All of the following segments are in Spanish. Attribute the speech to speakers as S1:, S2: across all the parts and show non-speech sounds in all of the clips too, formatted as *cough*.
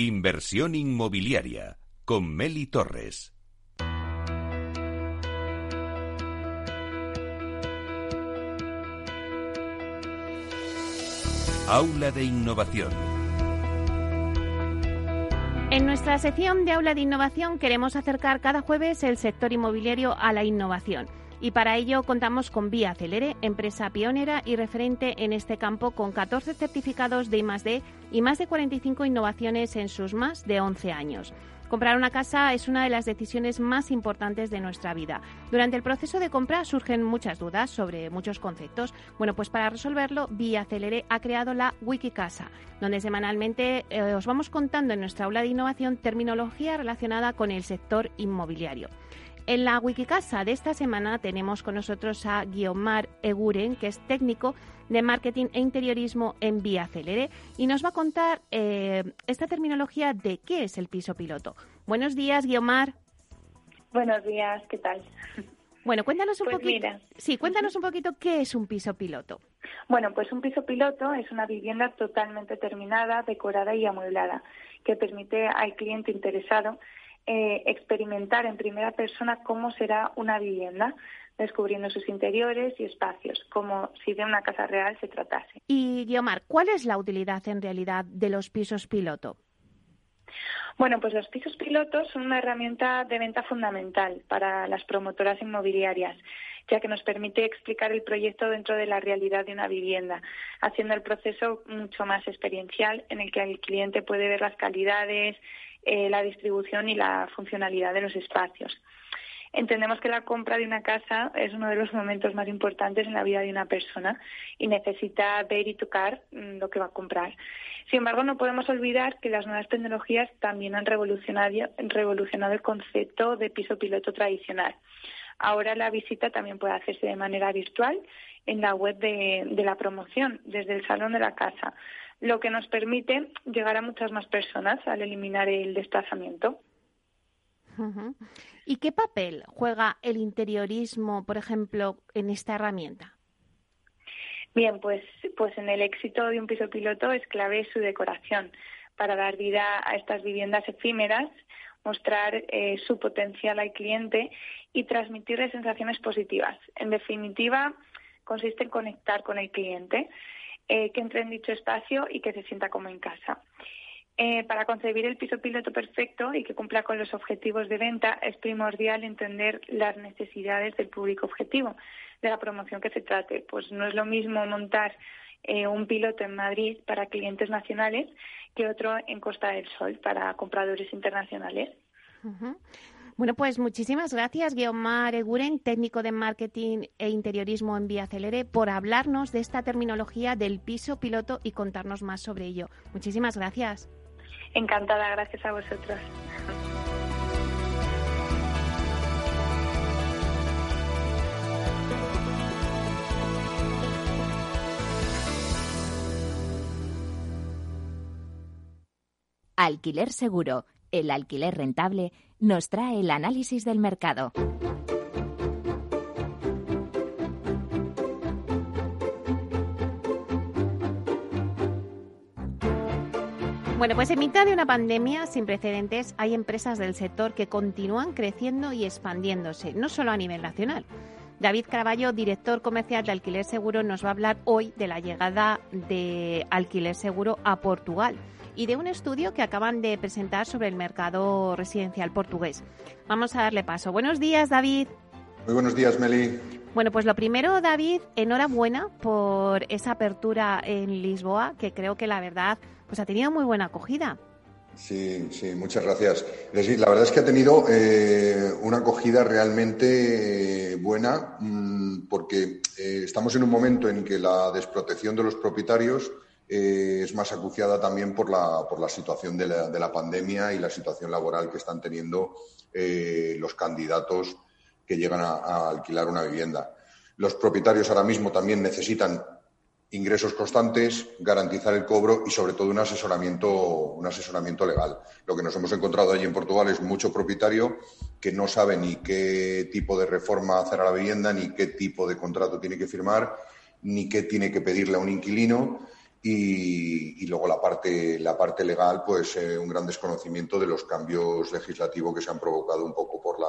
S1: Inversión inmobiliaria con Meli Torres. Aula de Innovación.
S2: En nuestra sección de Aula de Innovación queremos acercar cada jueves el sector inmobiliario a la innovación. Y para ello contamos con Vía Celere, empresa pionera y referente en este campo con 14 certificados de I+D y más de 45 innovaciones en sus más de 11 años. Comprar una casa es una de las decisiones más importantes de nuestra vida. Durante el proceso de compra surgen muchas dudas sobre muchos conceptos. Bueno, pues para resolverlo, Vía Celere ha creado la Wikicasa, donde semanalmente eh, os vamos contando en nuestra aula de innovación terminología relacionada con el sector inmobiliario. En la Wikicasa de esta semana tenemos con nosotros a Guiomar Eguren, que es técnico de marketing e interiorismo en Vía Celere, y nos va a contar eh, esta terminología de qué es el piso piloto. Buenos días, Guiomar.
S3: Buenos días, ¿qué tal? *laughs*
S2: Bueno, cuéntanos un pues poquito. Sí, cuéntanos un poquito qué es un piso piloto.
S3: Bueno, pues un piso piloto es una vivienda totalmente terminada, decorada y amueblada, que permite al cliente interesado eh, experimentar en primera persona cómo será una vivienda, descubriendo sus interiores y espacios, como si de una casa real se tratase.
S2: Y, Guiomar, ¿cuál es la utilidad en realidad de los pisos piloto?
S3: Bueno, pues los pisos pilotos son una herramienta de venta fundamental para las promotoras inmobiliarias, ya que nos permite explicar el proyecto dentro de la realidad de una vivienda, haciendo el proceso mucho más experiencial en el que el cliente puede ver las calidades, eh, la distribución y la funcionalidad de los espacios. Entendemos que la compra de una casa es uno de los momentos más importantes en la vida de una persona y necesita ver y tocar mm, lo que va a comprar. Sin embargo, no podemos olvidar que las nuevas tecnologías también han revolucionado, revolucionado el concepto de piso piloto tradicional. Ahora la visita también puede hacerse de manera virtual en la web de la promoción, desde el salón de la casa lo que nos permite llegar a muchas más personas al eliminar el desplazamiento.
S2: ¿Y qué papel juega el interiorismo, por ejemplo, en esta herramienta?
S3: Bien, pues, pues en el éxito de un piso piloto es clave su decoración para dar vida a estas viviendas efímeras, mostrar eh, su potencial al cliente y transmitirle sensaciones positivas. En definitiva, consiste en conectar con el cliente eh, que entre en dicho espacio y que se sienta como en casa. Eh, para concebir el piso piloto perfecto y que cumpla con los objetivos de venta es primordial entender las necesidades del público objetivo de la promoción que se trate. Pues no es lo mismo montar eh, un piloto en Madrid para clientes nacionales que otro en Costa del Sol para compradores internacionales.
S2: Bueno, pues muchísimas gracias, Guiomar Eguren, técnico de marketing e interiorismo en Vía Celere, por hablarnos de esta terminología del piso piloto y contarnos más sobre ello. Muchísimas gracias.
S3: Encantada, gracias a vosotros.
S4: Alquiler Seguro, el alquiler rentable nos trae el análisis del mercado.
S2: Bueno, pues en mitad de una pandemia sin precedentes hay empresas del sector que continúan creciendo y expandiéndose, no solo a nivel nacional. David Caraballo, director comercial de Alquiler Seguro, nos va a hablar hoy de la llegada de Alquiler Seguro a Portugal y de un estudio que acaban de presentar sobre el mercado residencial portugués. Vamos a darle paso. Buenos días, David.
S5: Muy buenos días, Meli.
S2: Bueno, pues lo primero, David, enhorabuena por esa apertura en Lisboa, que creo que la verdad pues ha tenido muy buena acogida.
S5: Sí, sí, muchas gracias. La verdad es que ha tenido eh, una acogida realmente eh, buena mm, porque eh, estamos en un momento en que la desprotección de los propietarios eh, es más acuciada también por la, por la situación de la, de la, pandemia y la situación laboral que están teniendo eh, los candidatos que llegan a, alquilar una vivienda. Los propietarios ahora mismo también necesitan ingresos constantes, garantizar el cobro y, sobre todo, un asesoramiento, un asesoramiento legal. Lo que nos hemos encontrado allí en Portugal es mucho propietario que no sabe ni qué tipo de reforma hacer a la vivienda, ni qué tipo de contrato tiene que firmar, ni qué tiene que pedirle a un inquilino y, luego la parte, la parte legal, pues eh, un gran desconocimiento de los cambios legislativos que se han provocado un poco por la,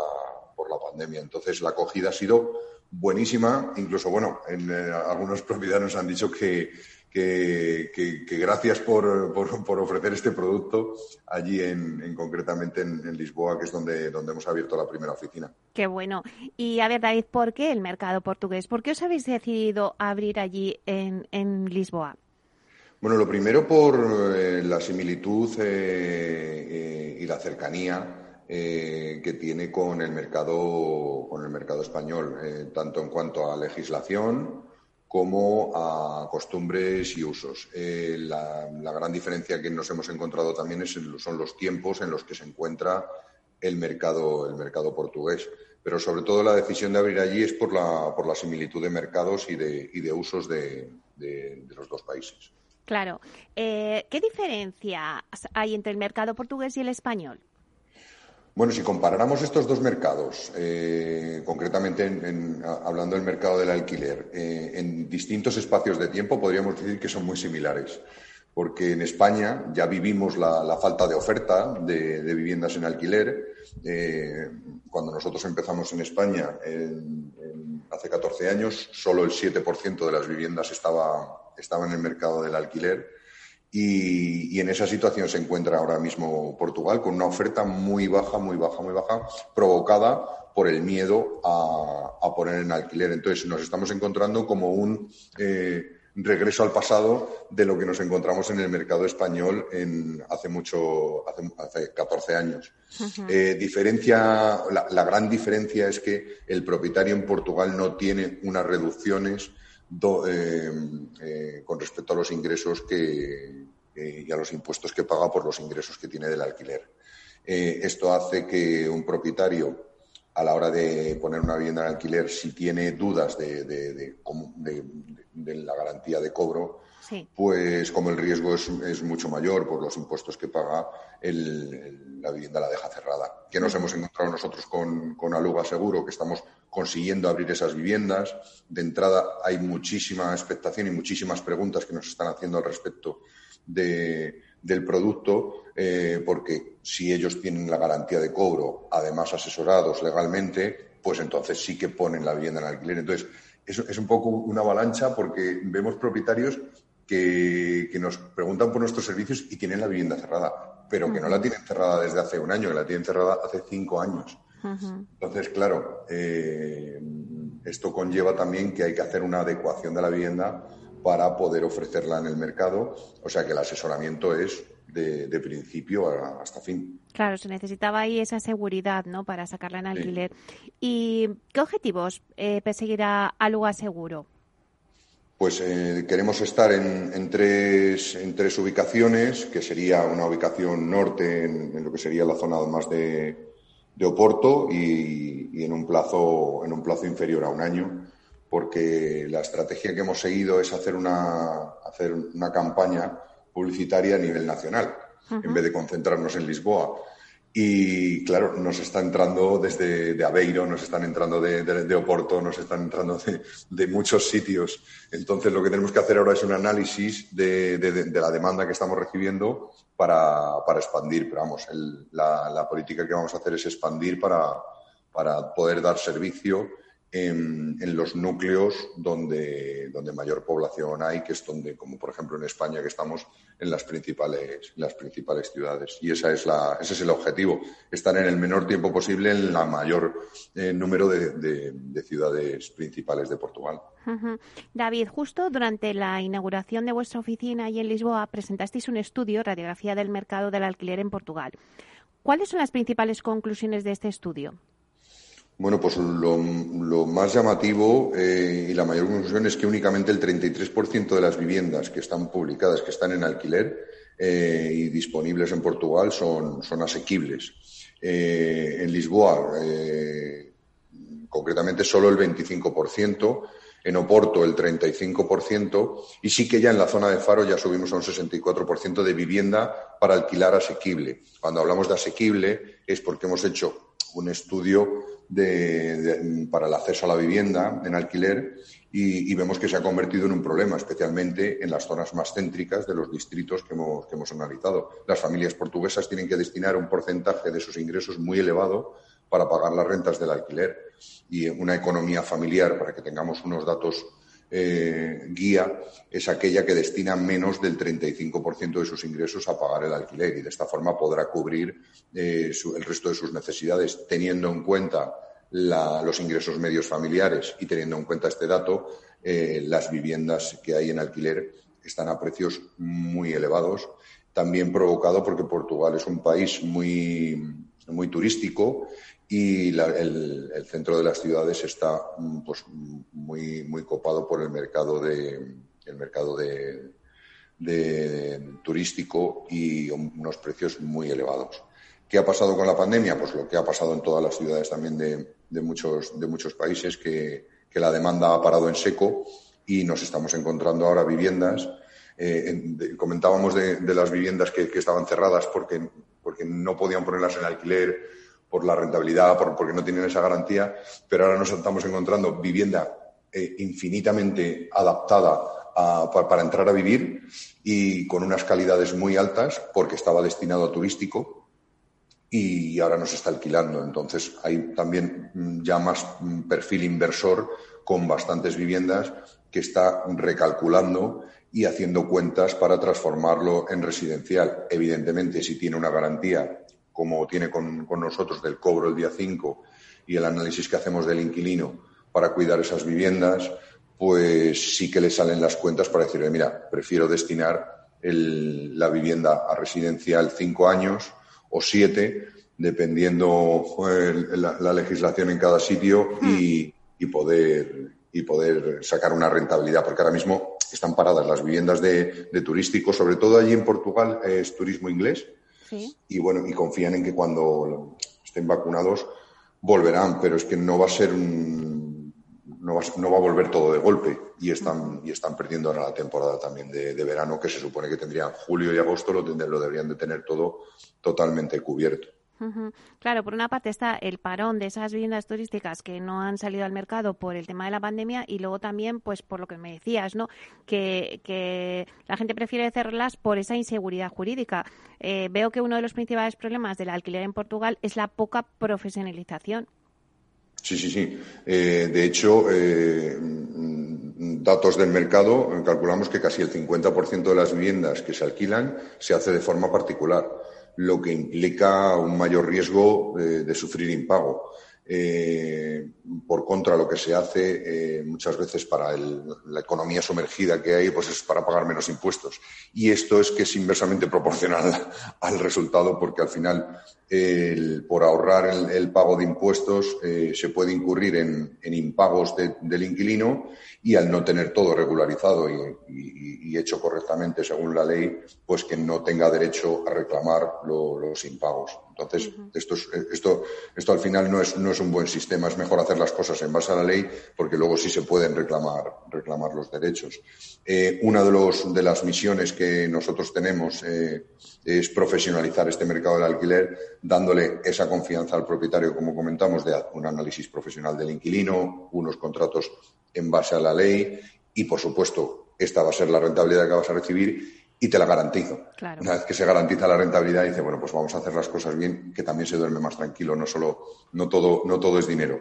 S5: por la pandemia. Entonces, la acogida ha sido buenísima. Incluso, bueno, en, eh, algunos *laughs* propietarios han dicho que, que, gracias por, por, ofrecer este producto allí en, concretamente en, Lisboa, que es donde, donde hemos abierto la primera oficina.
S2: Qué bueno. Y a ver, David, ¿por qué el mercado portugués? ¿Por qué os habéis decidido abrir allí en, en Lisboa?
S5: Bueno, lo primero por eh, la similitud eh, eh, y la cercanía que tiene con el mercado, con el mercado español, tanto en cuanto a legislación como a costumbres y usos. La, gran diferencia que nos hemos encontrado también es, son los tiempos en los que se encuentra el mercado, el mercado portugués. Pero sobre todo la decisión de abrir allí es por la, por la similitud de mercados y de, y de usos de los dos países.
S2: Claro. Eh, ¿Qué diferencia hay entre el mercado portugués y el español?
S5: Bueno, si comparáramos estos dos mercados, eh, concretamente hablando del mercado del alquiler, eh, en distintos espacios de tiempo podríamos decir que son muy similares, porque en España ya vivimos la, falta de oferta de, viviendas en alquiler. cuando nosotros empezamos en España hace 14 años, solo el 7% de las viviendas estaba estaba en el mercado del alquiler y, en esa situación se encuentra ahora mismo Portugal con una oferta muy baja, muy baja, muy baja, provocada por el miedo a, poner en alquiler. Entonces nos estamos encontrando como un eh, regreso al pasado de lo que nos encontramos en el mercado español en, hace mucho, hace, 14 años. Eh, diferencia, la gran diferencia es que el propietario en Portugal no tiene unas reducciones eh, eh, con respecto a los ingresos que, y a los impuestos que paga por los ingresos que tiene del alquiler. Eh, esto hace que un propietario, a la hora de poner una vivienda en alquiler, si tiene dudas de, la garantía de cobro, pues como el riesgo es, mucho mayor por los impuestos que paga, la vivienda la deja cerrada. ¿Qué nos hemos encontrado nosotros con, con Aluga Seguro? Que estamos consiguiendo abrir esas viviendas. De entrada hay muchísima expectación y muchísimas preguntas que nos están haciendo al respecto del producto, eh, porque si ellos tienen la garantía de cobro, además asesorados legalmente, pues entonces sí que ponen la vivienda en alquiler. Entonces, es un poco una avalancha porque vemos propietarios que, nos preguntan por nuestros servicios y tienen la vivienda cerrada, pero que no la tienen cerrada desde hace un año, que la tienen cerrada hace cinco años. Entonces, claro, eh, esto conlleva también que hay que hacer una adecuación de la vivienda para poder ofrecerla en el mercado. O sea que el asesoramiento es de, principio hasta fin.
S2: Claro, se necesitaba ahí esa seguridad, ¿no? Para sacarla en alquiler. ¿Y qué objetivos eh, perseguirá Aluga Seguro?
S5: Pues eh, queremos estar en, tres, en tres ubicaciones, que sería una ubicación norte, en lo que sería la zona más de, de Oporto y, en, un plazo, en un plazo inferior a un año, porque la estrategia que hemos seguido es hacer una, hacer una campaña publicitaria a nivel nacional, en vez de concentrarnos en Lisboa. Y claro, nos está entrando desde de Aveiro, nos están entrando de, Oporto, nos están entrando de, muchos sitios. Entonces, lo que tenemos que hacer ahora es un análisis de, la demanda que estamos recibiendo para, expandir. Pero vamos, la, política que vamos a hacer es expandir para poder dar servicio en, los núcleos donde, donde mayor población hay, que es donde, como por ejemplo en España, que estamos en las principales, las principales ciudades. Y esa es la, ese es el objetivo, estar en el menor tiempo posible en la mayor eh, número de, ciudades principales de Portugal.
S2: David, justo durante la inauguración de vuestra oficina y en Lisboa presentasteis un estudio, Radiografía del Mercado del Alquiler en Portugal. ¿Cuáles son las principales conclusiones de este estudio?
S5: Bueno, pues lo, más llamativo eh, y la mayor conclusión es que únicamente el 33% de las viviendas que están publicadas, que están en alquiler eh, y disponibles en Portugal, son, son asequibles. Eh, en Lisboa, concretamente, solo el 25%. En Oporto el 35% y sí que ya en la zona de Faro ya subimos a un 64% de vivienda para alquilar asequible. Cuando hablamos de asequible es porque hemos hecho un estudio de, para el acceso a la vivienda en alquiler y, vemos que se ha convertido en un problema, especialmente en las zonas más céntricas de los distritos que hemos, que hemos analizado. Las familias portuguesas tienen que destinar un porcentaje de sus ingresos muy elevado para pagar las rentas del alquiler y una economía familiar, para que tengamos unos datos eh, guía, es aquella que destina menos del 35% de sus ingresos a pagar el alquiler y de esta forma podrá cubrir eh, el resto de sus necesidades, teniendo en cuenta los ingresos medios familiares y teniendo en cuenta este dato, eh, las viviendas que hay en alquiler están a precios muy elevados, también provocado porque Portugal es un país muy, muy turístico y el, centro de las ciudades está mm, pues, muy, muy copado por el mercado de el mercado de, turístico y unos precios muy elevados. ¿Qué ha pasado con la pandemia? Pues lo que ha pasado en todas las ciudades también de, muchos, de muchos países, que, la demanda ha parado en seco y nos estamos encontrando ahora viviendas. Eh, comentábamos de, las viviendas que, que, estaban cerradas porque, porque no podían ponerlas en alquiler por la rentabilidad, porque no tienen esa garantía, pero ahora nos estamos encontrando vivienda eh, infinitamente adaptada para entrar a vivir y con unas calidades muy altas porque estaba destinado a turístico y ahora nos está alquilando. Entonces hay también mm, ya más mm, perfil inversor con bastantes viviendas que está recalculando y haciendo cuentas para transformarlo en residencial. Evidentemente, si tiene una garantía como tiene con, nosotros del cobro el día 5 y el análisis que hacemos del inquilino para cuidar esas viviendas, pues sí que le salen las cuentas para decirle, mira, prefiero destinar la vivienda a residencial cinco años o siete, dependiendo la, legislación en cada sitio y, poder, y poder sacar una rentabilidad, porque ahora mismo están paradas las viviendas de, de turísticos, sobre todo allí en Portugal es turismo inglés, y bueno, y confían en que cuando estén vacunados volverán, pero es que no va a ser no va, no va a volver todo de golpe. Y están, y están perdiendo ahora la temporada también de, verano que se supone que tendrían julio y agosto lo, lo deberían de tener todo totalmente cubierto.
S2: Claro, por una parte está el parón de esas viviendas turísticas que no han salido al mercado por el tema de la pandemia y luego también, pues por lo que me decías, ¿no? Que, la gente prefiere cerrarlas por esa inseguridad jurídica. Eh, veo que uno de los principales problemas del alquiler en Portugal es la poca profesionalización.
S5: Sí, sí, sí. Eh, de hecho, eh, datos del mercado, calculamos que casi el 50% de las viviendas que se alquilan se hace de forma particular lo que implica un mayor riesgo de, sufrir impago. Eh, por contra, lo que se hace eh, muchas veces para la economía sumergida que hay, pues es para pagar menos impuestos. Y esto es que es inversamente proporcional *laughs* al resultado, porque al final, por ahorrar el, pago de impuestos, eh, se puede incurrir en, impagos del inquilino y al no tener todo regularizado y, hecho correctamente según la ley, pues que no tenga derecho a reclamar los impagos. Entonces, esto, esto, esto al final no es, no es un buen sistema, es mejor hacer las cosas en base a la ley porque luego sí se pueden reclamar, reclamar los derechos. Eh, una de, los, de las misiones que nosotros tenemos eh, es profesionalizar este mercado del alquiler, dándole esa confianza al propietario, como comentamos, de un análisis profesional del inquilino, unos contratos en base a la ley y, por supuesto, esta va a ser la rentabilidad que vas a recibir y te la garantizo. Una vez que se garantiza la rentabilidad, dice, bueno, pues vamos a hacer las cosas bien, que también se duerme más tranquilo, no solo, no todo, no todo es dinero.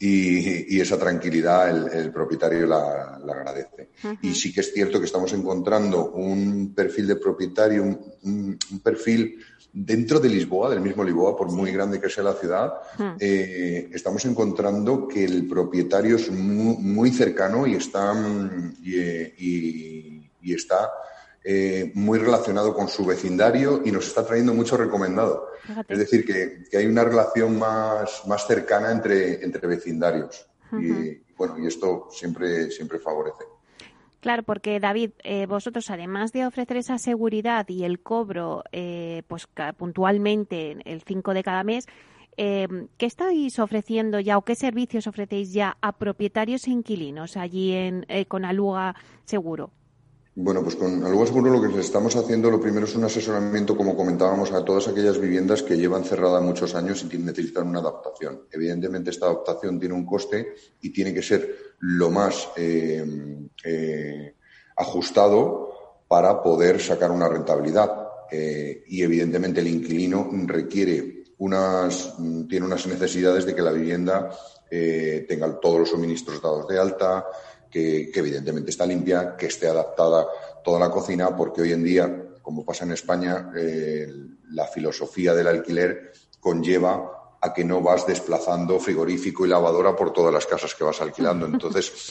S5: Y, esa tranquilidad el, propietario la, agradece. Y sí que es cierto que estamos encontrando un perfil de propietario, un perfil dentro de Lisboa, del mismo Lisboa, por muy grande que sea la ciudad, eh, estamos encontrando que el propietario es muy, cercano y está, mm, y, está eh, muy relacionado con su vecindario y nos está trayendo mucho recomendado. Es decir, que, hay una relación más, más cercana entre, entre vecindarios. Y bueno, y esto siempre, siempre favorece.
S2: Claro, porque David, eh, vosotros además de ofrecer esa seguridad y el cobro eh, pues puntualmente el 5 de cada mes, eh, ¿qué estáis ofreciendo ya o qué servicios ofrecéis ya a propietarios e inquilinos allí en, con Aluga Seguro?
S5: Bueno, pues con Aluga Seguro lo que estamos haciendo, lo primero es un asesoramiento, como comentábamos, a todas aquellas viviendas que llevan cerradas muchos años y necesitan una adaptación. Evidentemente, esta adaptación tiene un coste y tiene que ser lo más eh, eh, ajustado para poder sacar una rentabilidad. y evidentemente el inquilino requiere unas, tiene unas necesidades de que la vivienda tenga todos los suministros dados de alta, que, evidentemente está limpia, que esté adaptada toda la cocina, porque hoy en día, como pasa en España, la filosofía del alquiler conlleva a que no vas desplazando frigorífico y lavadora por todas las casas que vas alquilando. Entonces, *laughs*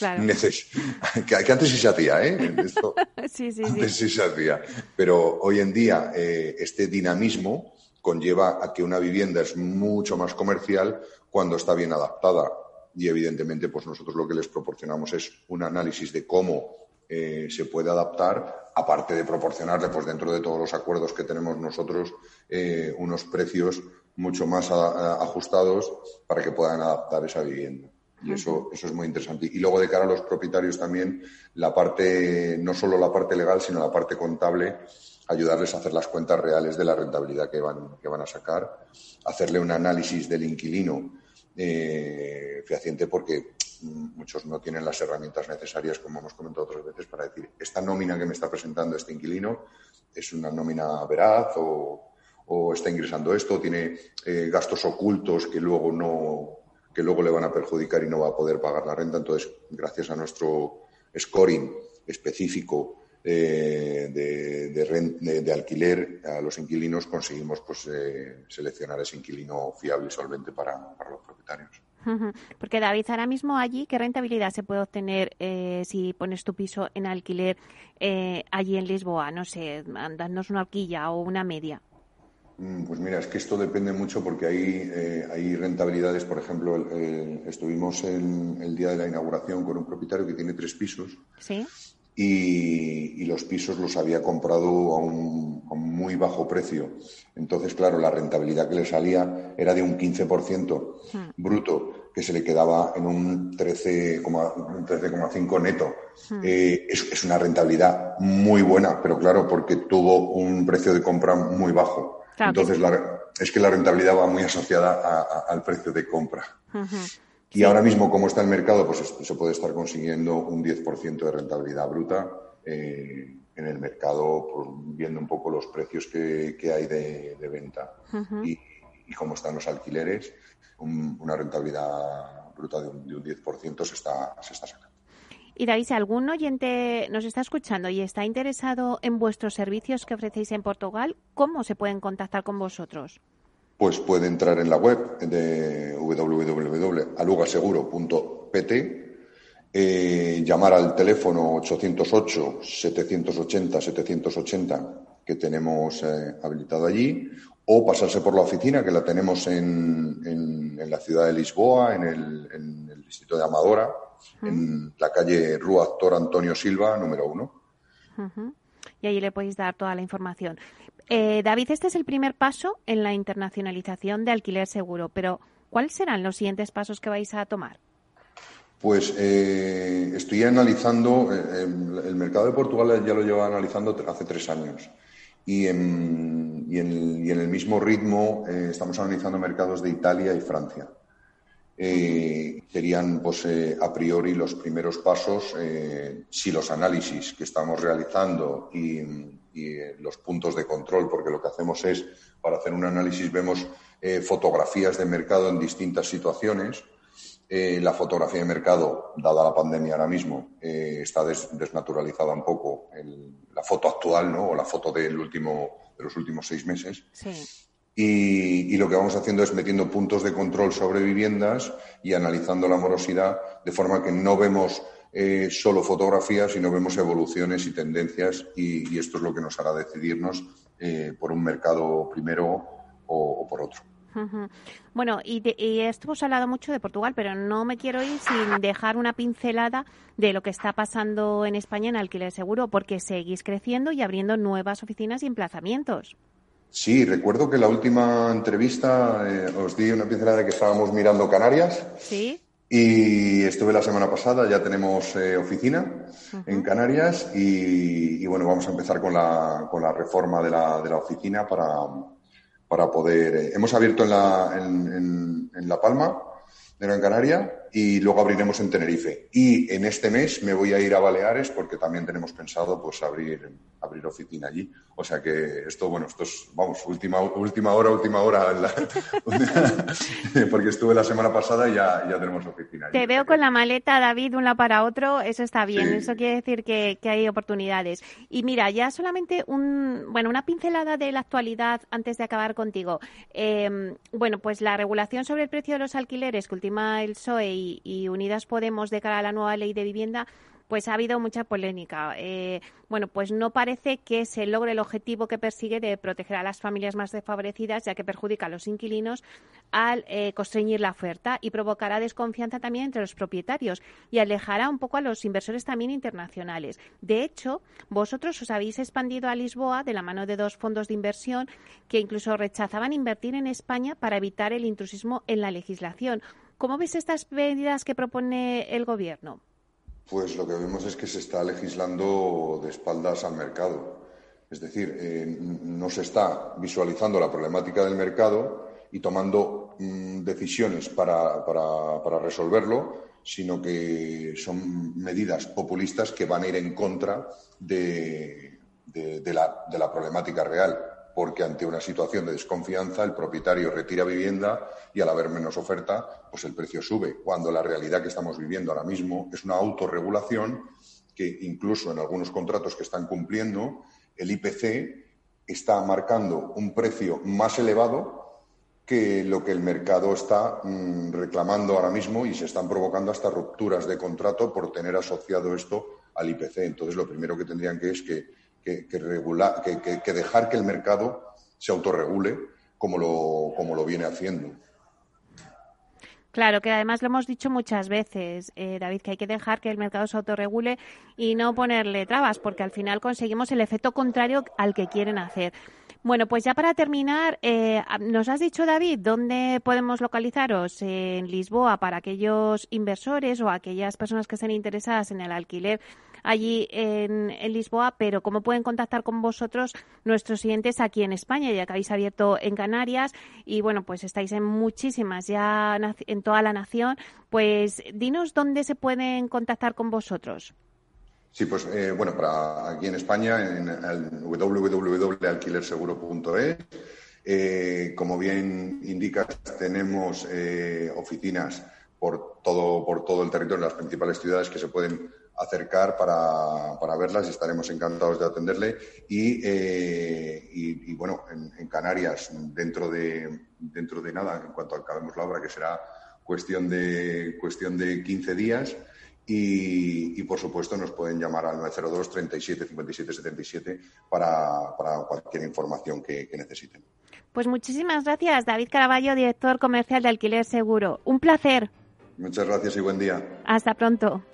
S5: que, antes sí se hacía, ¿eh? *laughs*
S2: sí, sí,
S5: antes sí. se hacía. Pero hoy en día eh, este dinamismo conlleva a que una vivienda es mucho más comercial cuando está bien adaptada. Y evidentemente, pues nosotros lo que les proporcionamos es un análisis de cómo eh, se puede adaptar, aparte de proporcionarle, pues dentro de todos los acuerdos que tenemos nosotros, eh, unos precios mucho más ajustados para que puedan adaptar esa vivienda. Y eso, eso es muy interesante. Y luego de cara a los propietarios también, la parte, no solo la parte legal, sino la parte contable, ayudarles a hacer las cuentas reales de la rentabilidad que van, que van a sacar, hacerle un análisis del inquilino eh, fehaciente porque muchos no tienen las herramientas necesarias, como hemos comentado otras veces, para decir, esta nómina que me está presentando este inquilino es una nómina veraz o, está ingresando esto, tiene eh, gastos ocultos que luego no que luego le van a perjudicar y no va a poder pagar la renta. Entonces, gracias a nuestro scoring específico eh, de, alquiler a los inquilinos, conseguimos pues, eh, seleccionar ese inquilino fiable y solvente para los propietarios.
S2: Porque David, ahora mismo allí, ¿qué rentabilidad se puede obtener eh, si pones tu piso en alquiler allí en Lisboa? No sé, dándonos una horquilla o una media.
S5: Mm, pues mira, es que esto depende mucho porque hay, eh, hay rentabilidades. Por ejemplo, estuvimos en el día de la inauguración con un propietario que tiene tres pisos.
S2: Sí
S5: y, los pisos los había comprado a un, muy bajo precio. Entonces, claro, la rentabilidad que le salía era de un 15% hmm. bruto, que se le quedaba en un 13,5 neto. Hmm. Eh, es, una rentabilidad muy buena, pero claro, porque tuvo un precio de compra muy bajo. Entonces, es que la rentabilidad va muy asociada al precio de compra. Y ahora mismo, como está el mercado, pues se puede estar consiguiendo un 10% de rentabilidad bruta eh, en el mercado, pues, viendo un poco los precios que, hay de, venta y, cómo están los alquileres, una rentabilidad bruta de un, 10% se está, se está sacando.
S2: Y David, si algún oyente nos está escuchando y está interesado en vuestros servicios que ofrecéis en Portugal, ¿cómo se pueden contactar con vosotros?
S5: Pues puede entrar en la web de www.alugaseguro.pt, eh, llamar al teléfono 808-780-780 que tenemos eh, habilitado allí, o pasarse por la oficina que la tenemos en, en, la ciudad de Lisboa, en el, en el, distrito de Amadora, en la calle Rua Actor Antonio Silva, número uno.
S2: Y allí le podéis dar toda la información. Eh, David, este es el primer paso en la internacionalización de alquiler seguro, pero ¿cuáles serán los siguientes pasos que vais a tomar?
S5: Pues eh, estoy analizando, eh, el, mercado de Portugal ya lo lleva analizando hace tres años y en, el mismo ritmo estamos analizando mercados de Italia y Francia. Serían pues, a priori los primeros pasos si los análisis que estamos realizando y, y eh, los puntos de control, porque lo que hacemos es, para hacer un análisis, vemos eh, fotografías de mercado en distintas situaciones. Eh, la fotografía de mercado, dada la pandemia ahora mismo, está desnaturalizada un poco. la foto actual, ¿no? O la foto del último, de los últimos seis meses. Y, lo que vamos haciendo es metiendo puntos de control sobre viviendas y analizando la morosidad de forma que no vemos eh, solo fotografías, sino vemos evoluciones y tendencias y, esto es lo que nos hará decidirnos eh, por un mercado primero o, por otro.
S2: Bueno, y, y, esto hemos hablado mucho de Portugal, pero no me quiero ir sin dejar una pincelada de lo que está pasando en España en alquiler seguro, porque seguís creciendo y abriendo nuevas oficinas y emplazamientos.
S5: Sí, recuerdo que la última entrevista eh, os di una pincelada de que estábamos mirando Canarias.
S2: Sí.
S5: Y estuve la semana pasada, ya tenemos eh, oficina en Canarias y, bueno, vamos a empezar con la, con la reforma de la, de la oficina para, para poder. Eh, hemos abierto en la, en, en, La Palma, de Gran Canaria, y luego abriremos en Tenerife. Y en este mes me voy a ir a Baleares porque también tenemos pensado pues abrir, abrir oficina allí. O sea que esto, bueno, esto es, vamos, última, última hora, última hora, *laughs* porque estuve la semana pasada y ya, ya tenemos oficina. Allí.
S2: Te veo con la maleta, David, de un lado para otro, eso está bien, eso quiere decir que, que, hay oportunidades. Y mira, ya solamente un, bueno, una pincelada de la actualidad antes de acabar contigo. Eh, bueno, pues la regulación sobre el precio de los alquileres que ultima el PSOE y, Unidas Podemos de cara a la nueva ley de vivienda pues ha habido mucha polémica. Eh, bueno, pues no parece que se logre el objetivo que persigue de proteger a las familias más desfavorecidas, ya que perjudica a los inquilinos al eh, constreñir la oferta y provocará desconfianza también entre los propietarios y alejará un poco a los inversores también internacionales. De hecho, vosotros os habéis expandido a Lisboa de la mano de dos fondos de inversión que incluso rechazaban invertir en España para evitar el intrusismo en la legislación. ¿Cómo ves estas medidas que propone el Gobierno?
S5: Pues lo que vemos es que se está legislando de espaldas al mercado. Es decir, eh, no se está visualizando la problemática del mercado y tomando mm, decisiones para, para, resolverlo, sino que son medidas populistas que van a ir en contra de, de, la, de la problemática real porque ante una situación de desconfianza el propietario retira vivienda y al haber menos oferta, pues el precio sube. Cuando la realidad que estamos viviendo ahora mismo es una autorregulación que incluso en algunos contratos que están cumpliendo, el IPC está marcando un precio más elevado que lo que el mercado está mm, reclamando ahora mismo y se están provocando hasta rupturas de contrato por tener asociado esto al IPC. Entonces, lo primero que tendrían que es que que, que, dejar que el mercado se autorregule como lo, como lo viene haciendo.
S2: Claro, que además lo hemos dicho muchas veces, eh, David, que hay que dejar que el mercado se autorregule y no ponerle trabas, porque al final conseguimos el efecto contrario al que quieren hacer. Bueno, pues ya para terminar, eh, nos has dicho, David, dónde podemos localizaros en Lisboa para aquellos inversores o aquellas personas que estén interesadas en el alquiler allí en, Lisboa, pero cómo pueden contactar con vosotros nuestros clientes aquí en España, ya habéis abierto en Canarias y bueno, pues estáis en muchísimas ya en toda la nación. Pues dinos dónde se pueden contactar con vosotros.
S5: Sí, pues eh, bueno, para aquí en España, en www.alquilerseguro.es. Eh, como bien indicas, tenemos eh, oficinas por todo, por todo el territorio, en las principales ciudades que se pueden acercar para, para verlas y estaremos encantados de atenderle. Y, y, bueno, en, Canarias, dentro de, dentro de nada, en cuanto acabemos la obra, que será cuestión de, cuestión de 15 días, y, por supuesto nos pueden llamar al 902 37 57 77 para, para cualquier información que, que, necesiten.
S2: Pues muchísimas gracias, David Caraballo, director comercial de Alquiler Seguro. Un placer.
S5: Muchas gracias y buen día.
S2: Hasta pronto.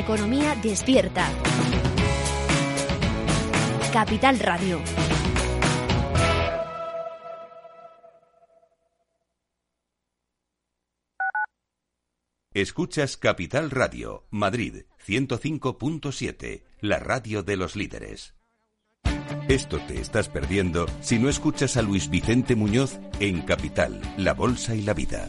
S4: Economía despierta. Capital Radio.
S1: Escuchas Capital Radio, Madrid 105.7, la radio de los líderes. Esto te estás perdiendo si no escuchas a Luis Vicente Muñoz en Capital, La Bolsa y la Vida.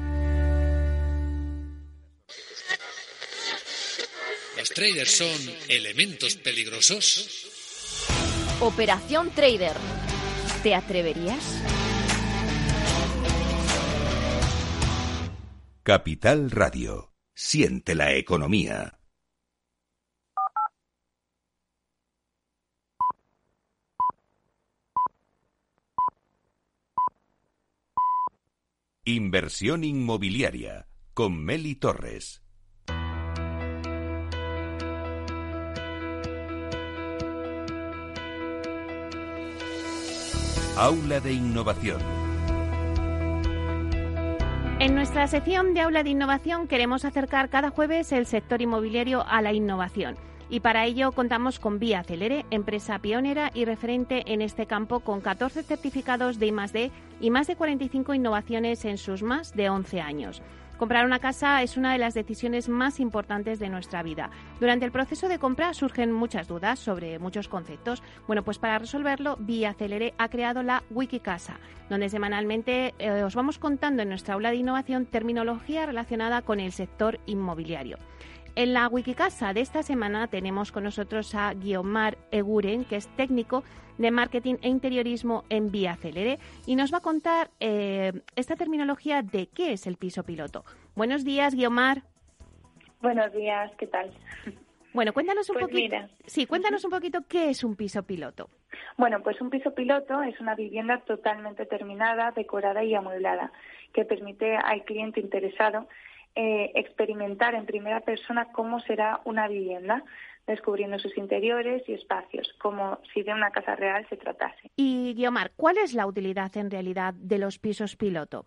S6: traders son elementos peligrosos?
S4: Operación Trader. ¿Te atreverías?
S1: Capital Radio. Siente la economía. Inversión inmobiliaria con Meli Torres. Aula de Innovación.
S2: En nuestra sección de Aula de Innovación queremos acercar cada jueves el sector inmobiliario a la innovación. Y para ello contamos con Vía Celere, empresa pionera y referente en este campo con 14 certificados de I+D y más de 45 innovaciones en sus más de 11 años. Comprar una casa es una de las decisiones más importantes de nuestra vida. Durante el proceso de compra surgen muchas dudas sobre muchos conceptos. Bueno, pues para resolverlo, Vía Celere ha creado la Wikicasa, donde semanalmente eh, os vamos contando en nuestra aula de innovación terminología relacionada con el sector inmobiliario. En la Wikicasa de esta semana tenemos con nosotros a Guiomar Eguren, que es técnico de marketing e interiorismo en Vía Celere, y nos va a contar eh, esta terminología de qué es el piso piloto. Buenos días, Guiomar.
S3: Buenos días, ¿qué tal? *laughs*
S2: Bueno, cuéntanos un
S3: Pues
S2: poquito.
S3: mira.
S2: Sí, cuéntanos un poquito qué es un piso piloto.
S3: Bueno, pues un piso piloto es una vivienda totalmente terminada, decorada y amueblada, que permite al cliente interesado eh, experimentar en primera persona cómo será una vivienda, descubriendo sus interiores y espacios, como si de una casa real se tratase.
S2: Y Guiomar, ¿cuál es la utilidad en realidad de los pisos piloto?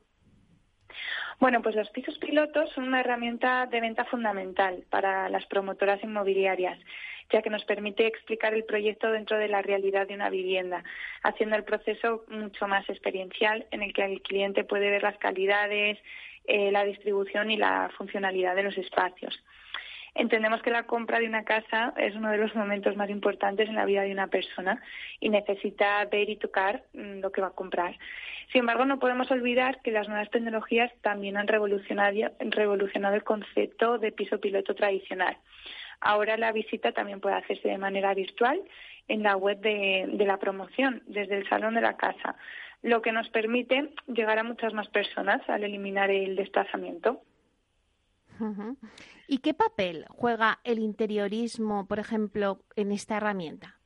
S3: Bueno, pues los pisos pilotos son una herramienta de venta fundamental para las promotoras inmobiliarias, ya que nos permite explicar el proyecto dentro de la realidad de una vivienda, haciendo el proceso mucho más experiencial en el que el cliente puede ver las calidades, eh, la distribución y la funcionalidad de los espacios. Entendemos que la compra de una casa es uno de los momentos más importantes en la vida de una persona y necesita ver y tocar mm, lo que va a comprar. Sin embargo, no podemos olvidar que las nuevas tecnologías también han revolucionado, el concepto de piso piloto tradicional. Ahora la visita también puede hacerse de manera virtual en la web de la promoción, desde el salón de la casa, lo que nos permite llegar a muchas más personas al eliminar el desplazamiento.
S2: ¿Y qué papel juega el interiorismo, por ejemplo, en esta herramienta?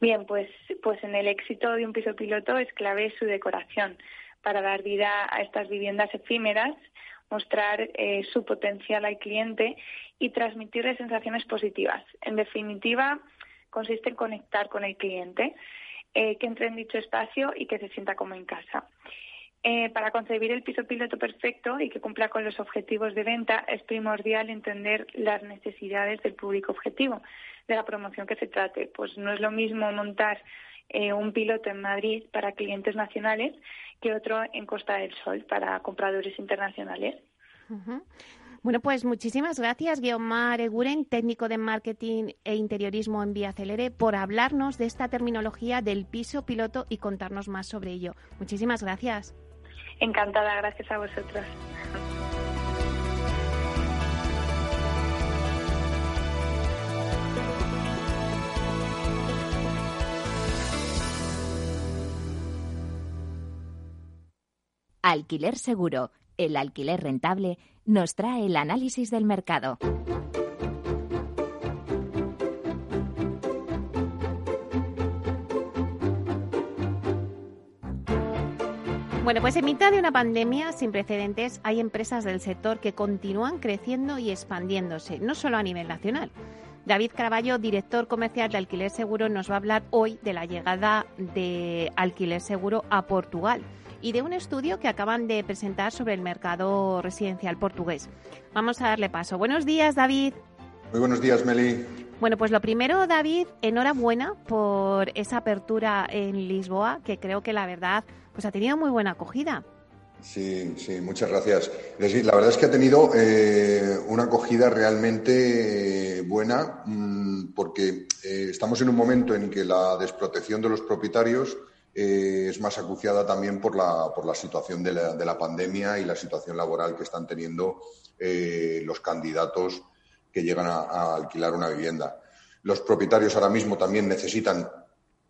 S3: Bien, pues, pues en el éxito de un piso piloto es clave su decoración para dar vida a estas viviendas efímeras, mostrar eh, su potencial al cliente y transmitirle sensaciones positivas. En definitiva, consiste en conectar con el cliente, eh, que entre en dicho espacio y que se sienta como en casa. Eh, para concebir el piso piloto perfecto y que cumpla con los objetivos de venta es primordial entender las necesidades del público objetivo de la promoción que se trate. Pues no es lo mismo montar eh, un piloto en Madrid para clientes nacionales que otro en Costa del Sol para compradores internacionales.
S2: Bueno, pues muchísimas gracias, Guiomar Eguren, técnico de marketing e interiorismo en Vía Celere, por hablarnos de esta terminología del piso piloto y contarnos más sobre ello. Muchísimas gracias.
S3: Encantada, gracias a vosotros.
S4: Alquiler Seguro, el alquiler rentable, nos trae el análisis del mercado.
S2: Bueno, pues en mitad de una pandemia sin precedentes hay empresas del sector que continúan creciendo y expandiéndose, no solo a nivel nacional. David Caraballo, director comercial de Alquiler Seguro, nos va a hablar hoy de la llegada de Alquiler Seguro a Portugal y de un estudio que acaban de presentar sobre el mercado residencial portugués. Vamos a darle paso. Buenos días, David.
S5: Muy buenos días, Meli.
S2: Bueno, pues lo primero, David, enhorabuena por esa apertura en Lisboa, que creo que la verdad pues ha tenido muy buena acogida.
S5: Sí, sí, muchas gracias. Decir, la verdad es que ha tenido eh, una acogida realmente eh, buena mmm, porque eh, estamos en un momento en que la desprotección de los propietarios eh, es más acuciada también por la, por la situación de la, de la, pandemia y la situación laboral que están teniendo eh, los candidatos que llegan a, a alquilar una vivienda. Los propietarios ahora mismo también necesitan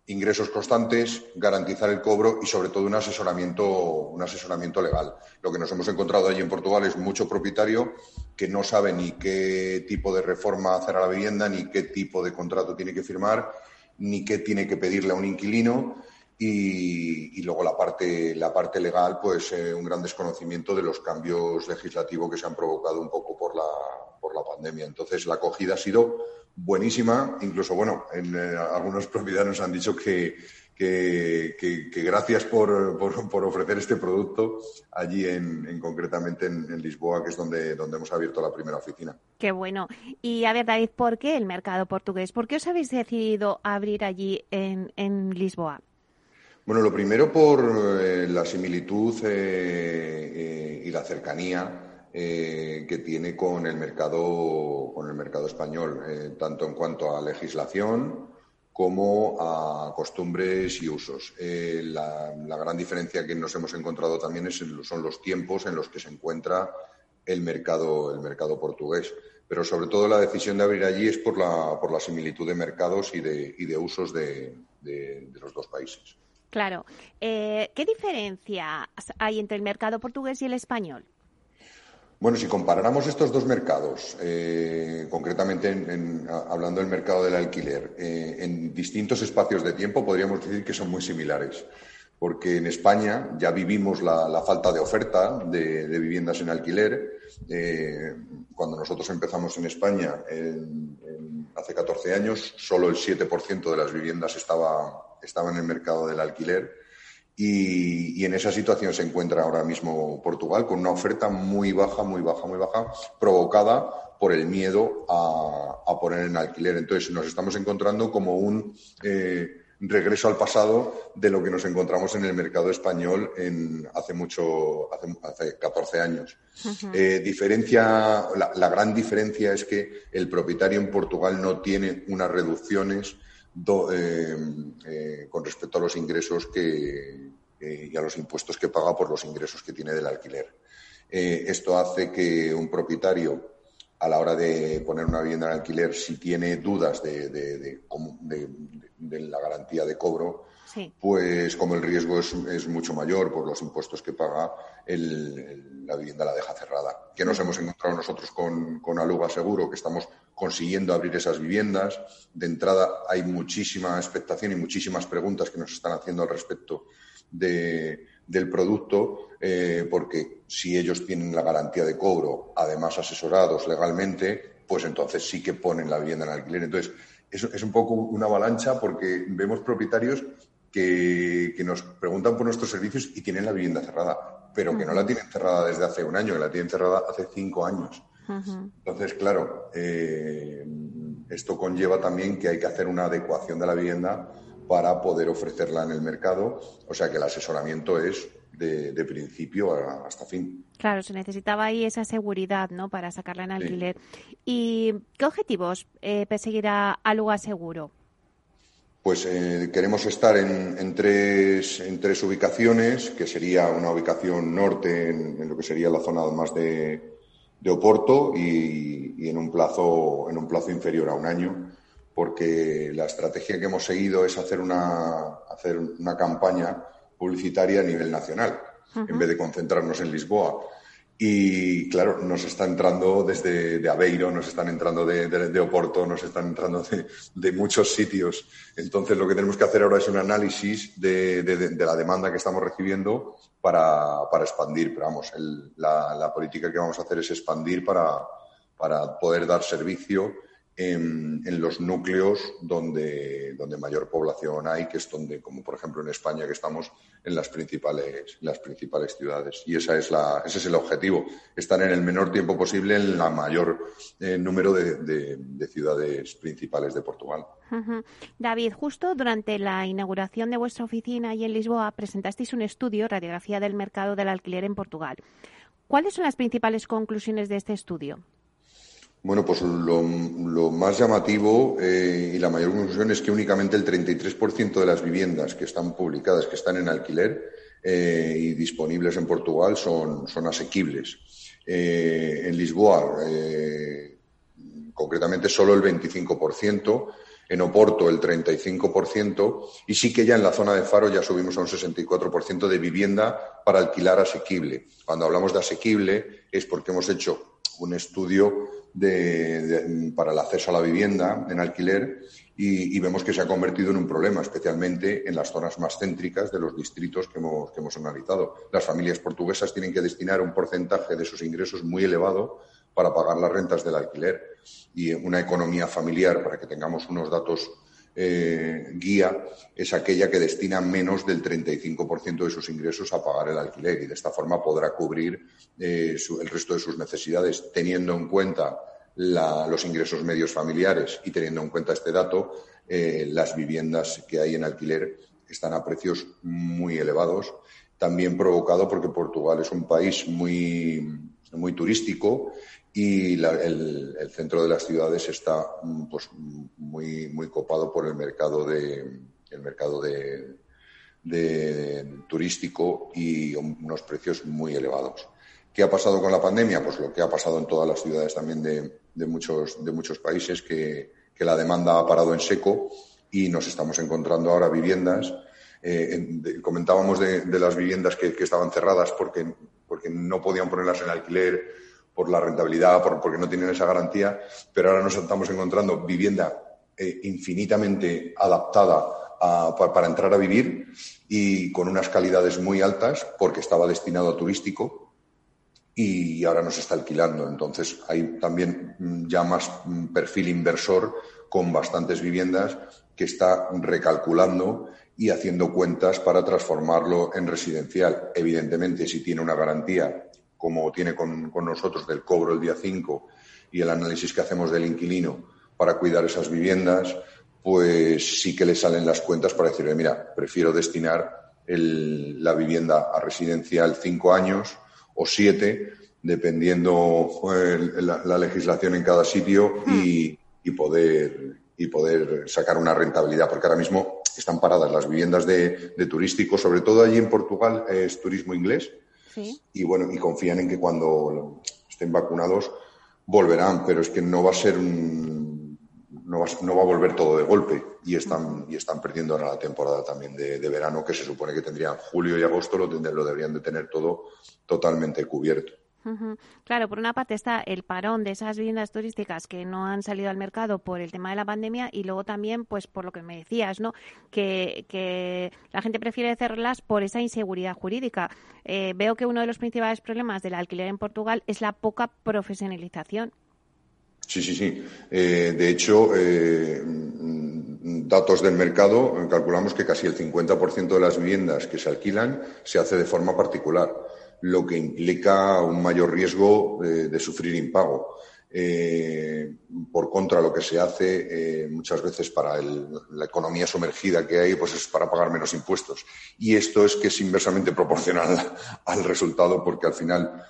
S5: ingresos constantes, garantizar el cobro y sobre todo un asesoramiento, un asesoramiento legal. Lo que nos hemos encontrado allí en Portugal es mucho propietario que no sabe ni qué tipo de reforma hacer a la vivienda, ni qué tipo de contrato tiene que firmar, ni qué tiene que pedirle a un inquilino y, luego la parte, la parte legal, pues eh, un gran desconocimiento de los cambios legislativos que se han provocado un poco por la, por la pandemia. Entonces, la acogida ha sido buenísima, incluso, bueno, en eh, algunos propietarios han dicho que, que, gracias por, por, ofrecer este producto allí en, concretamente en, Lisboa, que es donde, donde hemos abierto la primera oficina.
S2: Qué bueno. Y a ver, David, ¿por qué el mercado portugués? ¿Por qué os habéis decidido abrir allí en, en Lisboa?
S5: Bueno, lo primero por eh, la similitud eh, eh, y la cercanía que tiene con el mercado, con el mercado español, tanto en cuanto a legislación como a costumbres y usos. La, gran diferencia que nos hemos encontrado también son los tiempos en los que se encuentra el mercado, el mercado portugués. Pero sobre todo la decisión de abrir allí es por la, por la similitud de mercados y de, y de usos de los dos países.
S2: Claro. Eh, ¿Qué diferencia hay entre el mercado portugués y el español?
S5: Bueno, si comparáramos estos dos mercados, eh, concretamente hablando del mercado del alquiler, eh, en distintos espacios de tiempo podríamos decir que son muy similares, porque en España ya vivimos la, falta de oferta de, viviendas en alquiler. cuando nosotros empezamos en España hace 14 años, solo el 7% de las viviendas estaba estaba en el mercado del alquiler y, en esa situación se encuentra ahora mismo Portugal con una oferta muy baja, muy baja, muy baja, provocada por el miedo a, poner en alquiler. Entonces nos estamos encontrando como un eh, regreso al pasado de lo que nos encontramos en el mercado español en, hace mucho, hace, 14 años. Eh, diferencia, la gran diferencia es que el propietario en Portugal no tiene unas reducciones eh, eh, con respecto a los ingresos que, y a los impuestos que paga por los ingresos que tiene del alquiler. Eh, esto hace que un propietario, a la hora de poner una vivienda en alquiler, si tiene dudas de, de, la garantía de cobro, pues como el riesgo es, mucho mayor por los impuestos que paga, la vivienda la deja cerrada. ¿Qué nos hemos encontrado nosotros con, con Aluga Seguro? Que estamos consiguiendo abrir esas viviendas. De entrada hay muchísima expectación y muchísimas preguntas que nos están haciendo al respecto del producto, eh, porque si ellos tienen la garantía de cobro, además asesorados legalmente, pues entonces sí que ponen la vivienda en alquiler. Entonces, es, es un poco una avalancha porque vemos propietarios que, nos preguntan por nuestros servicios y tienen la vivienda cerrada, pero que no la tienen cerrada desde hace un año, que la tienen cerrada hace cinco años. Entonces, claro, eh, esto conlleva también que hay que hacer una adecuación de la vivienda para poder ofrecerla en el mercado, o sea que el asesoramiento es de, principio hasta fin.
S2: Claro, se necesitaba ahí esa seguridad, ¿no? Para sacarla en alquiler. ¿Y qué objetivos eh, perseguirá Aluga Seguro?
S5: Pues eh, queremos estar en, tres, en tres ubicaciones, que sería una ubicación norte, en, lo que sería la zona más de, Oporto, y, en, un plazo, en un plazo inferior a un año, porque la estrategia que hemos seguido es hacer una, hacer una campaña publicitaria a nivel nacional, en vez de concentrarnos en Lisboa. Y claro, nos está entrando desde de Aveiro, nos están entrando de, Oporto, nos están entrando de, muchos sitios. Entonces, lo que tenemos que hacer ahora es un análisis de, la demanda que estamos recibiendo para, para expandir. Pero vamos, la, la, política que vamos a hacer es expandir para, para poder dar servicio en, los núcleos donde, donde mayor población hay, que es donde, como por ejemplo en España, que estamos en las principales, las principales ciudades. Y esa es la, ese es el objetivo, estar en el menor tiempo posible en la mayor eh, número de, ciudades principales de Portugal.
S2: David, justo durante la inauguración de vuestra oficina y en Lisboa presentasteis un estudio, Radiografía del Mercado del Alquiler en Portugal. ¿Cuáles son las principales conclusiones de este estudio?
S5: Bueno, pues lo, más llamativo eh, y la mayor conclusión es que únicamente el 33% de las viviendas que están publicadas, que están en alquiler eh, y disponibles en Portugal, son, son asequibles. Eh, en Lisboa, concretamente, solo el 25%. En Oporto el 35% y sí que ya en la zona de Faro ya subimos a un 64% de vivienda para alquilar asequible. Cuando hablamos de asequible es porque hemos hecho un estudio para el acceso a la vivienda en alquiler y, vemos que se ha convertido en un problema, especialmente en las zonas más céntricas de los distritos que hemos, que hemos analizado. Las familias portuguesas tienen que destinar un porcentaje de sus ingresos muy elevado para pagar las rentas del alquiler y una economía familiar, para que tengamos unos datos eh, guía, es aquella que destina menos del 35% de sus ingresos a pagar el alquiler y de esta forma podrá cubrir eh, el resto de sus necesidades, teniendo en cuenta los ingresos medios familiares y teniendo en cuenta este dato, eh, las viviendas que hay en alquiler están a precios muy elevados, también provocado porque Portugal es un país muy, muy turístico y el, centro de las ciudades está mm, pues, muy, muy copado por el mercado de el mercado de, turístico y unos precios muy elevados. ¿Qué ha pasado con la pandemia? Pues lo que ha pasado en todas las ciudades también de, muchos, de muchos países, que, la demanda ha parado en seco y nos estamos encontrando ahora viviendas. Eh, comentábamos de, las viviendas que, que, estaban cerradas porque, porque no podían ponerlas en alquiler por la rentabilidad, porque no tienen esa garantía, pero ahora nos estamos encontrando vivienda eh, infinitamente adaptada para entrar a vivir y con unas calidades muy altas porque estaba destinado a turístico y ahora nos está alquilando. Entonces hay también mm, ya más mm, perfil inversor con bastantes viviendas que está recalculando y haciendo cuentas para transformarlo en residencial. Evidentemente, si tiene una garantía como tiene con, nosotros del cobro el día 5 y el análisis que hacemos del inquilino para cuidar esas viviendas, pues sí que le salen las cuentas para decirle, mira, prefiero destinar la vivienda a residencial cinco años o siete, dependiendo la, legislación en cada sitio y, poder, y poder sacar una rentabilidad, porque ahora mismo están paradas las viviendas de, de turísticos, sobre todo allí en Portugal es turismo inglés, y bueno, y confían en que cuando estén vacunados volverán, pero es que no va a ser un, no va, no va a volver todo de golpe y están, y están perdiendo ahora la temporada también de, verano que se supone que tendrían julio y agosto lo, lo deberían de tener todo totalmente cubierto.
S2: Claro, por una parte está el parón de esas viviendas turísticas que no han salido al mercado por el tema de la pandemia y luego también, pues por lo que me decías, ¿no? Que, la gente prefiere hacerlas por esa inseguridad jurídica. Eh, veo que uno de los principales problemas del alquiler en Portugal es la poca profesionalización.
S5: Sí, sí, sí. Eh, de hecho, eh, datos del mercado, calculamos que casi el 50% de las viviendas que se alquilan se hace de forma particular lo que implica un mayor riesgo de, sufrir impago. Eh, por contra, lo que se hace eh, muchas veces para la economía sumergida que hay, pues es para pagar menos impuestos. Y esto es que es inversamente proporcional *laughs* al resultado, porque al final,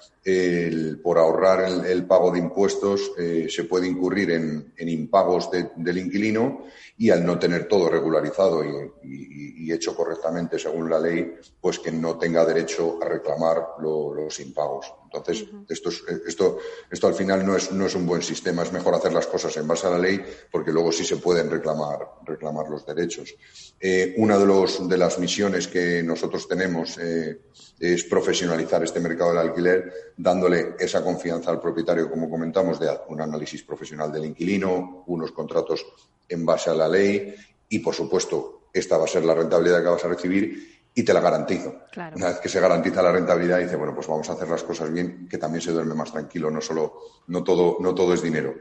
S5: por ahorrar el, pago de impuestos, eh, se puede incurrir en, impagos del inquilino y al no tener todo regularizado y, hecho correctamente según la ley, pues que no tenga derecho a reclamar los impagos. Entonces, esto, esto, esto al final no es, no es un buen sistema, es mejor hacer las cosas en base a la ley porque luego sí se pueden reclamar, reclamar los derechos. Eh, una de, los, de las misiones que nosotros tenemos eh, es profesionalizar este mercado del alquiler, dándole esa confianza al propietario, como comentamos, de un análisis profesional del inquilino, unos contratos en base a la ley y, por supuesto, esta va a ser la rentabilidad que vas a recibir y te la garantizo. Una vez que se garantiza la rentabilidad, dice, bueno, pues vamos a hacer las cosas bien, que también se duerme más tranquilo, no solo, no todo, no todo es dinero.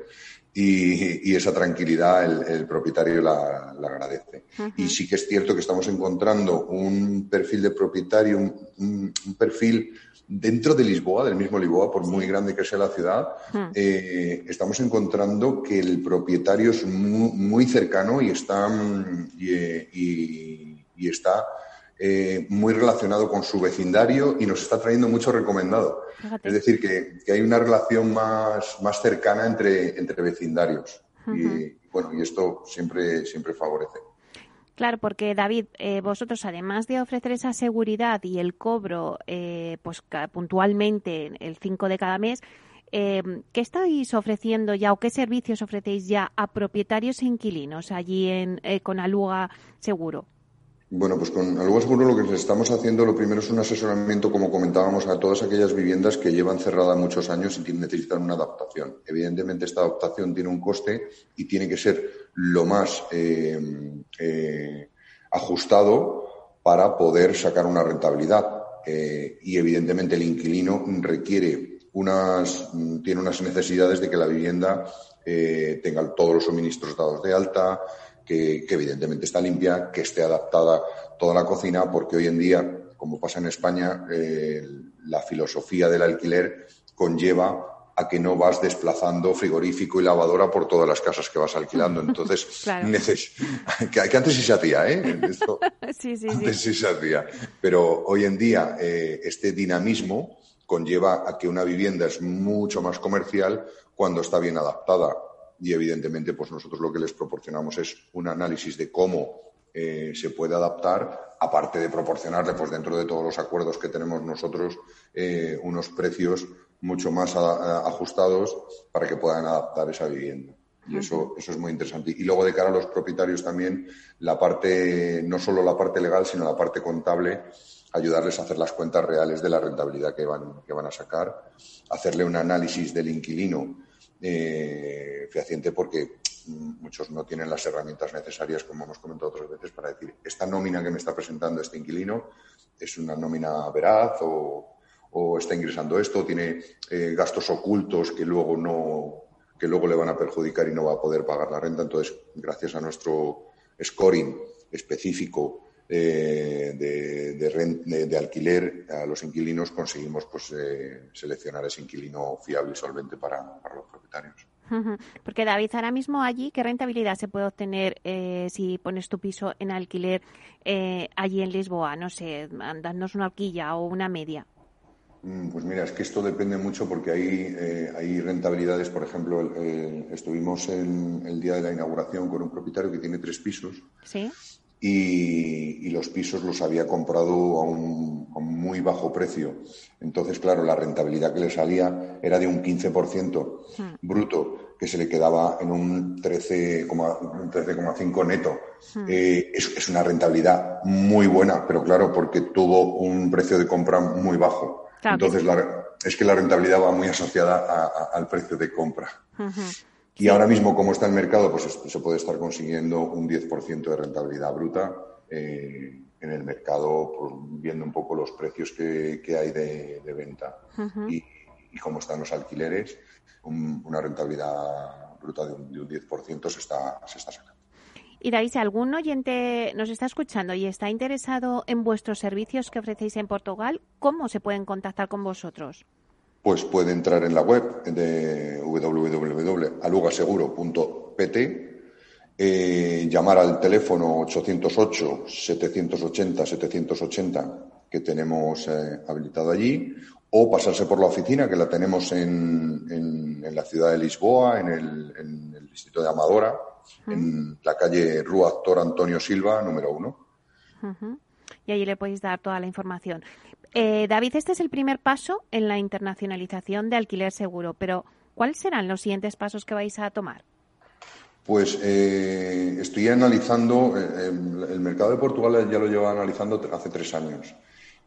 S5: Y, esa tranquilidad el, propietario la, agradece. Y sí que es cierto que estamos encontrando un perfil de propietario, un perfil dentro de Lisboa, del mismo Lisboa, por muy grande que sea la ciudad, eh, estamos encontrando que el propietario es muy, cercano y está, mm, y, está eh, muy relacionado con su vecindario y nos está trayendo mucho recomendado. Es decir, que, hay una relación más, más cercana entre, entre vecindarios. Y bueno, y esto siempre, siempre favorece.
S2: Claro, porque David, eh, vosotros además de ofrecer esa seguridad y el cobro eh, pues puntualmente el 5 de cada mes, eh, ¿qué estáis ofreciendo ya o qué servicios ofrecéis ya a propietarios e inquilinos allí en, con Aluga Seguro?
S5: Bueno, pues con Aluga Seguro lo que estamos haciendo, lo primero es un asesoramiento, como comentábamos, a todas aquellas viviendas que llevan cerradas muchos años y necesitan una adaptación. Evidentemente, esta adaptación tiene un coste y tiene que ser lo más eh, eh, ajustado para poder sacar una rentabilidad. Eh, y evidentemente el inquilino requiere unas, tiene unas necesidades de que la vivienda tenga todos los suministros dados de alta, que, evidentemente está limpia, que esté adaptada toda la cocina, porque hoy en día, como pasa en España, eh, la filosofía del alquiler conlleva a que no vas desplazando frigorífico y lavadora por todas las casas que vas alquilando. Entonces, *laughs* *laughs* que, antes sí se hacía, ¿eh? *laughs*
S2: sí, sí,
S5: antes sí. se hacía. Pero hoy en día eh, este dinamismo conlleva a que una vivienda es mucho más comercial cuando está bien adaptada y evidentemente pues nosotros lo que les proporcionamos es un análisis de cómo eh, se puede adaptar, aparte de proporcionarle pues dentro de todos los acuerdos que tenemos nosotros eh, unos precios mucho más ajustados para que puedan adaptar esa vivienda. Y eso, eso es muy interesante. Y luego de cara a los propietarios también, la parte, no solo la parte legal, sino la parte contable, ayudarles a hacer las cuentas reales de la rentabilidad que van, que van a sacar, hacerle un análisis del inquilino eh, fehaciente porque muchos no tienen las herramientas necesarias, como hemos comentado otras veces, para decir, esta nómina que me está presentando este inquilino es una nómina veraz o, está ingresando esto, tiene eh, gastos ocultos que luego no que luego le van a perjudicar y no va a poder pagar la renta. Entonces, gracias a nuestro scoring específico eh, de, de, alquiler a los inquilinos conseguimos pues eh, seleccionar ese inquilino fiable y solvente para, los propietarios.
S2: Porque David, ahora mismo allí, ¿qué rentabilidad se puede obtener eh, si pones tu piso en alquiler allí en Lisboa? No sé, dándonos una horquilla o una media.
S5: Mm, pues mira, es que esto depende mucho porque hay, hay rentabilidades. Por ejemplo, estuvimos en el día de la inauguración con un propietario que tiene tres pisos.
S2: Sí
S5: y, los pisos los había comprado a un, muy bajo precio. Entonces, claro, la rentabilidad que le salía era de un 15% hmm. bruto, que se le quedaba en un 13,5 neto. Hmm. Eh, es, una rentabilidad muy buena, pero claro, porque tuvo un precio de compra muy bajo. Entonces, es que la rentabilidad va muy asociada al precio de compra. Y ahora mismo, como está el mercado, pues se puede estar consiguiendo un 10% de rentabilidad bruta eh, en el mercado, pues, viendo un poco los precios que, hay de, venta y, cómo están los alquileres, una rentabilidad bruta de un, 10% se está, se está sacando.
S2: Y David, si algún oyente nos está escuchando y está interesado en vuestros servicios que ofrecéis en Portugal, ¿cómo se pueden contactar con vosotros?
S5: Pues puede entrar en la web de www.alugaseguro.pt, eh, llamar al teléfono 808-780-780 que tenemos eh, habilitado allí, o pasarse por la oficina que la tenemos en, en, la ciudad de Lisboa, en el, distrito de Amadora, en la calle Rua Actor Antonio Silva, número uno.
S2: Y allí le podéis dar toda la información. Eh, David, este es el primer paso en la internacionalización de alquiler seguro, pero ¿cuáles serán los siguientes pasos que vais a tomar?
S5: Pues eh, estoy analizando, eh, el, mercado de Portugal ya lo llevo analizando hace tres años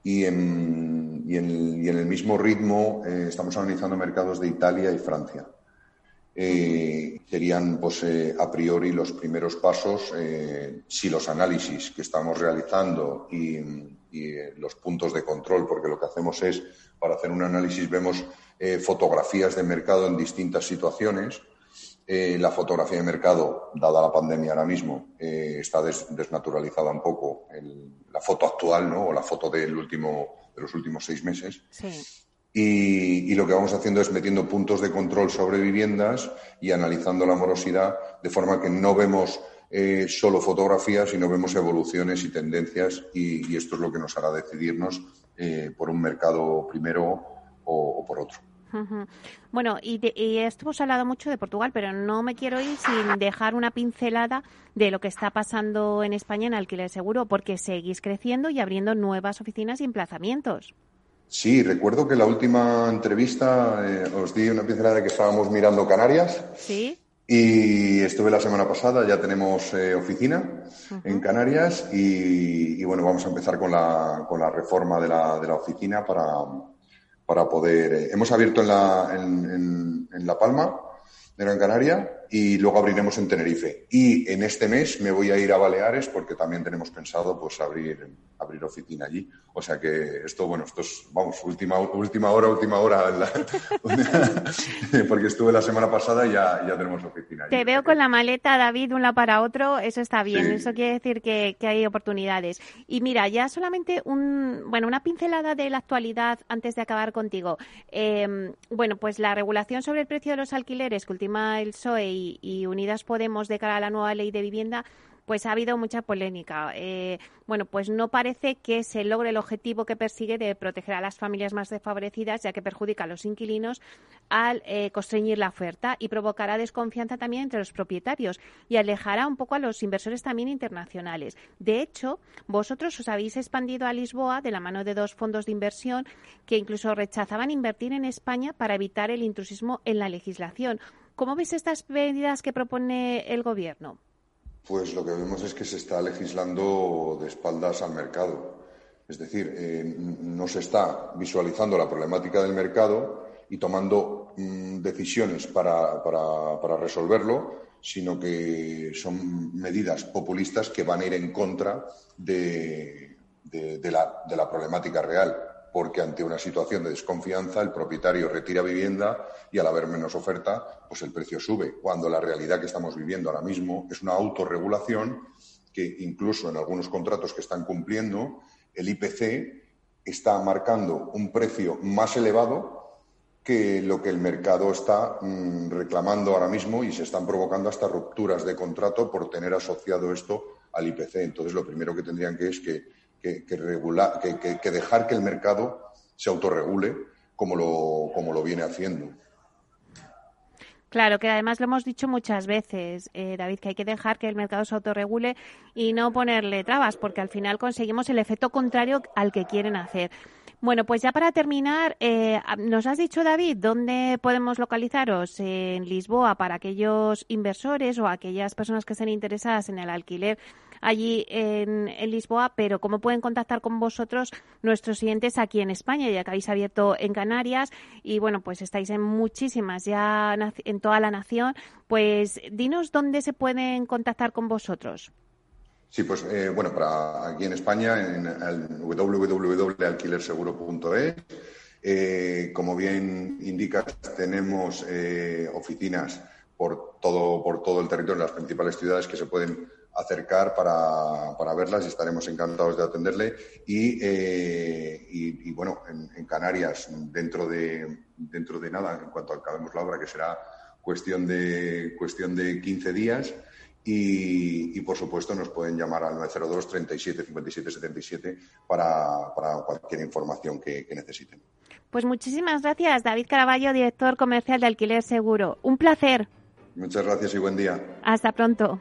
S5: y en, el, mismo ritmo estamos analizando mercados de Italia y Francia. Serían pues, a priori los primeros pasos si los análisis que estamos realizando y, eh, los puntos de control, porque lo que hacemos es, para hacer un análisis, vemos eh, fotografías de mercado en distintas situaciones. Eh, la fotografía de mercado, dada la pandemia ahora mismo, está desnaturalizada un poco. la foto actual, ¿no? O la foto del último, de los últimos seis meses. Y, lo que vamos haciendo es metiendo puntos de control sobre viviendas y analizando la morosidad de forma que no vemos eh, solo fotografías, sino vemos evoluciones y tendencias y, esto es lo que nos hará decidirnos eh, por un mercado primero o, por otro.
S2: Bueno, y, y, esto hemos hablado mucho de Portugal, pero no me quiero ir sin dejar una pincelada de lo que está pasando en España en alquiler seguro, porque seguís creciendo y abriendo nuevas oficinas y emplazamientos.
S5: Sí, recuerdo que la última entrevista eh, os di una pincelada de que estábamos mirando Canarias.
S2: Sí
S5: Y estuve la semana pasada, ya tenemos eh, oficina en Canarias y, bueno, vamos a empezar con la, con la reforma de la, de la oficina para, para poder... Eh, hemos abierto en La, en, en La Palma, de Gran Canaria, y luego abriremos en Tenerife. Y en este mes me voy a ir a Baleares porque también tenemos pensado pues abrir, abrir oficina allí. O sea que esto, bueno, esto es, vamos, última, última hora, última hora, *laughs* porque estuve la semana pasada y ya, ya tenemos oficina allí.
S2: Te veo con la maleta, David, de un lado para otro, eso está bien, eso quiere decir que, que, hay oportunidades. Y mira, ya solamente un, bueno, una pincelada de la actualidad antes de acabar contigo. Eh, bueno, pues la regulación sobre el precio de los alquileres que ultima el PSOE y, Unidas Podemos de cara a la nueva ley de vivienda, pues ha habido mucha polémica. Eh, bueno, pues no parece que se logre el objetivo que persigue de proteger a las familias más desfavorecidas, ya que perjudica a los inquilinos al eh, constreñir la oferta y provocará desconfianza también entre los propietarios y alejará un poco a los inversores también internacionales. De hecho, vosotros os habéis expandido a Lisboa de la mano de dos fondos de inversión que incluso rechazaban invertir en España para evitar el intrusismo en la legislación. ¿Cómo ves estas medidas que propone el Gobierno?
S5: Pues lo que vemos es que se está legislando de espaldas al mercado. Es decir, eh, no se está visualizando la problemática del mercado y tomando mm, decisiones para, resolverlo, sino que son medidas populistas que van a ir en contra de la problemática real porque ante una situación de desconfianza el propietario retira vivienda y al haber menos oferta, pues el precio sube, cuando la realidad que estamos viviendo ahora mismo es una autorregulación que incluso en algunos contratos que están cumpliendo, el IPC está marcando un precio más elevado que lo que el mercado está mm, reclamando ahora mismo y se están provocando hasta rupturas de contrato por tener asociado esto al IPC. Entonces, lo primero que tendrían que es que que, que, dejar que el mercado se autorregule como lo, como lo viene haciendo.
S2: Claro, que además lo hemos dicho muchas veces, eh, David, que hay que dejar que el mercado se autorregule y no ponerle trabas, porque al final conseguimos el efecto contrario al que quieren hacer. Bueno, pues ya para terminar, eh, nos has dicho, David, dónde podemos localizaros en Lisboa para aquellos inversores o aquellas personas que estén interesadas en el alquiler allí en, Lisboa, pero cómo pueden contactar con vosotros nuestros clientes aquí en España, ya que habéis abierto en Canarias y bueno, pues estáis en muchísimas ya en toda la nación. Pues dinos dónde se pueden contactar con vosotros.
S5: Sí, pues eh, bueno, para aquí en España, en www.alquilerseguro.es. Eh, como bien indicas, tenemos eh, oficinas por todo, por todo el territorio, en las principales ciudades que se pueden acercar para, para, verlas y estaremos encantados de atenderle. Y, eh, y, bueno, en, Canarias, dentro de, dentro de nada, en cuanto acabemos la obra, que será cuestión de, cuestión de 15 días. Y, y, por supuesto nos pueden llamar al 902 37 57 77 para, para cualquier información que, que necesiten.
S2: Pues muchísimas gracias, David Caraballo, director comercial de Alquiler Seguro. Un placer.
S5: Muchas gracias y buen día.
S2: Hasta pronto.